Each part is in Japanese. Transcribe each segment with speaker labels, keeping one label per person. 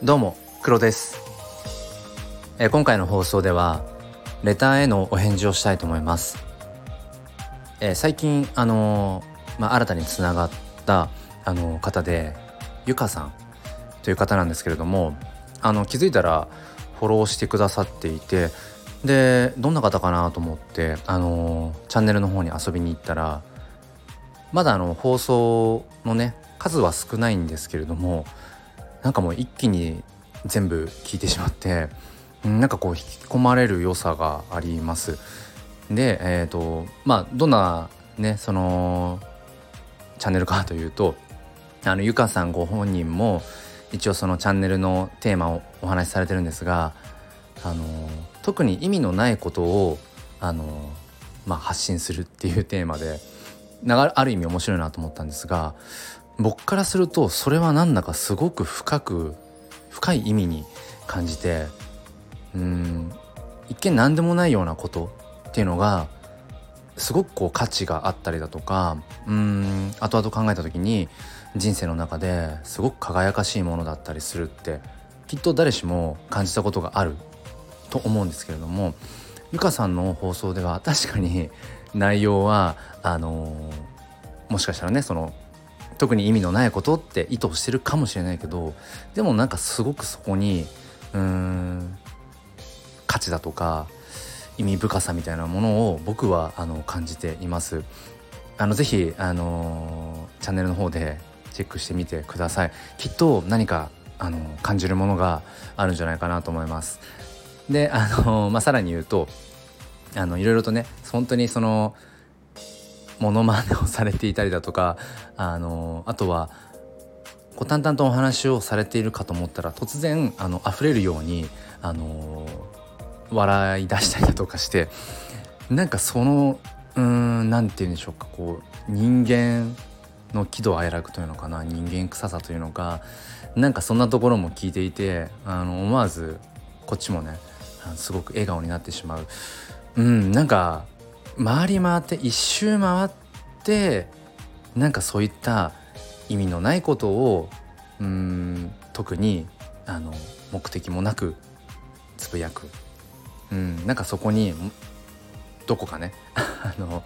Speaker 1: どうも黒です、え、今回の放送ではレターへのお返事をしたいと思います、え、最近あのー、まあ、新たにつながったあの方でゆかさんという方なんですけれどもあの気づいたらフォローしてくださっていてでどんな方かなと思ってあのチャンネルの方に遊びに行ったらまだあの放送のね数は少ないんですけれどもなんかもう一気に全部聞いてしまってなんかこう引き込まれる良さがあります。でえっ、ー、とまあどんなねそのチャンネルかというとあのゆかさんご本人も一応そのチャンネルのテーマをお話しされてるんですがあの特に意味のないことをあの、まあ、発信するっていうテーマである意味面白いなと思ったんですが僕からするとそれはなんだかすごく深く深い意味に感じてうん一見何でもないようなことっていうのがすごくこう価値があったりだとかうん後々考えた時に人生の中ですごく輝かしいものだったりするってきっと誰しも感じたことがあると思うんですけれどもゆかさんの放送では確かに内容はあの、もしかしたらねその特に意味のないことって意図してるかもしれないけどでもなんかすごくそこにうーん価値だとか意味深さみたいなものを僕はあの感じています。あのぜひあのチャンネルの方でチェックしてみてください。きっと何かあの感じるものがあるんじゃないかなと思います。であの、まあ、さらに言うとあのいろいろとね本当にそのモノマネをされていたりだとかあのあとはこう淡々とお話をされているかと思ったら突然あの溢れるようにあの笑い出したりだとかしてなんかそのうん何て言うんでしょうかこう人間の喜怒哀楽というのかな人間臭さというのかなんかそんなところも聞いていてあの思わずこっちもねすごく笑顔になってしまう。うんなんか回り回って一周回ってなんかそういった意味のないことをうん特にあの目的もなくつぶやく、うん、なんかそこにどこかね あの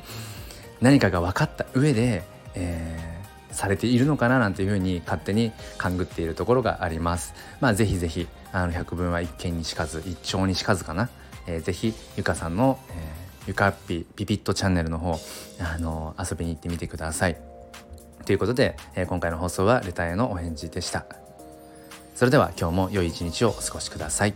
Speaker 1: 何かが分かった上で、えー、されているのかななんていうふうに勝手に勘ぐっているところがあります。まあぜひぜひあの百聞は一見にしかず一丁にしかずかな、えー、ぜひゆかさんの、えーゆかっぴピピットチャンネルの方あの遊びに行ってみてください。ということで、え、今回の放送はレターへのお返事でした。それでは今日も良い一日をお過ごしください。